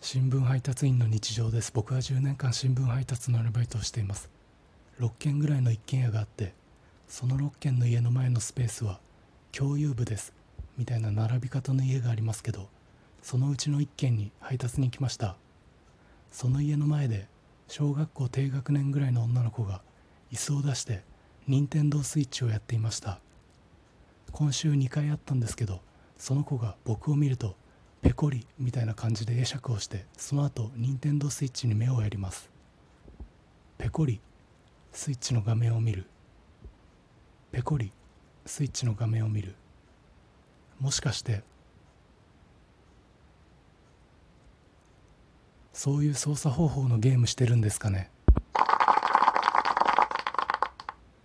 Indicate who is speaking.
Speaker 1: 新聞配達員の日常です。僕は10年間新聞配達のアルバイトをしています。6軒ぐらいの一軒家があってその6軒の家の前のスペースは共有部です。みたいな並び方の家がありますけどそのうちの1軒に配達に来ました。その家の前で小学校低学年ぐらいの女の子が椅子を出して任天堂スイッチをやっていました。今週2回あったんですけどその子が僕を見るとペコリみたいな感じで会釈をしてその後任天堂スイッチに目をやります。ペコリスイッチの画面を見る。ペコリスイッチの画面を見る。もしかしてそういう操作方法のゲームしてるんですかね？